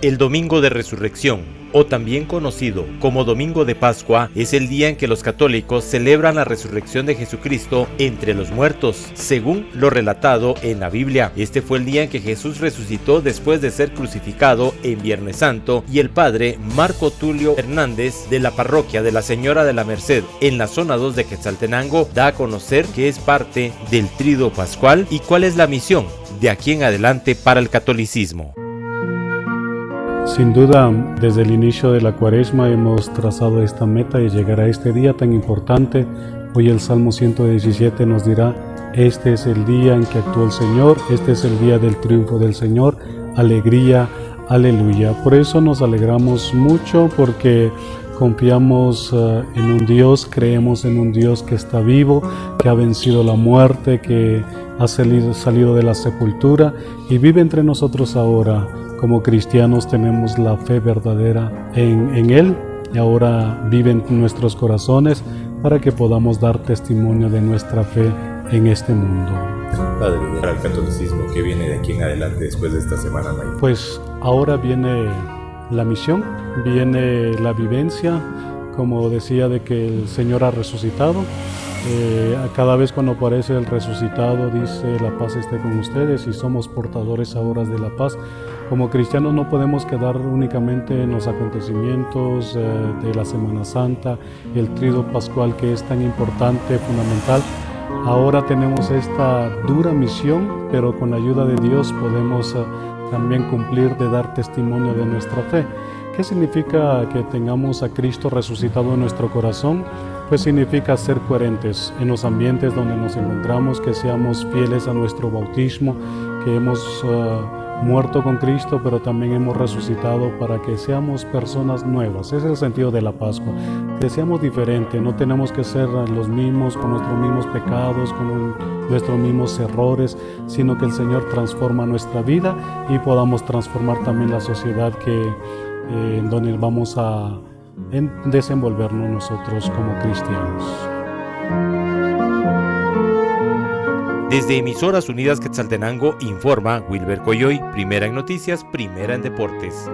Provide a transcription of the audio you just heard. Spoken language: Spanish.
El domingo de resurrección o también conocido como Domingo de Pascua, es el día en que los católicos celebran la resurrección de Jesucristo entre los muertos, según lo relatado en la Biblia. Este fue el día en que Jesús resucitó después de ser crucificado en Viernes Santo y el padre Marco Tulio Hernández de la parroquia de la Señora de la Merced en la zona 2 de Quetzaltenango da a conocer que es parte del trido pascual y cuál es la misión de aquí en adelante para el catolicismo. Sin duda, desde el inicio de la cuaresma hemos trazado esta meta de llegar a este día tan importante. Hoy el Salmo 117 nos dirá, este es el día en que actuó el Señor, este es el día del triunfo del Señor, alegría, aleluya. Por eso nos alegramos mucho porque confiamos eh, en un Dios, creemos en un Dios que está vivo, que ha vencido la muerte, que ha salido de la sepultura y vive entre nosotros ahora como cristianos tenemos la fe verdadera en, Él y ahora vive en nuestros corazones para que podamos dar testimonio de nuestra fe en este mundo. Padre, para el catolicismo, ¿qué viene de aquí en adelante después de esta semana? Pues ahora viene la misión, viene la vivencia, como decía, de que el Señor ha resucitado. Eh, cada vez cuando aparece el resucitado dice la paz esté con ustedes y somos portadores ahora de la paz. Como cristianos no podemos quedar únicamente en los acontecimientos eh, de la Semana Santa, el trido pascual que es tan importante, fundamental. Ahora tenemos esta dura misión, pero con la ayuda de Dios podemos eh, también cumplir de dar testimonio de nuestra fe. ¿Qué significa que tengamos a Cristo resucitado en nuestro corazón? Pues significa ser coherentes en los ambientes donde nos encontramos, que seamos fieles a nuestro bautismo, que hemos... Eh, muerto con Cristo, pero también hemos resucitado para que seamos personas nuevas. Ese es el sentido de la Pascua, que seamos diferentes, no tenemos que ser los mismos con nuestros mismos pecados, con nuestros mismos errores, sino que el Señor transforma nuestra vida y podamos transformar también la sociedad que, eh, en donde vamos a desenvolvernos nosotros como cristianos. Desde Emisoras Unidas Quetzaltenango informa Wilber Coyoy, primera en noticias, primera en deportes.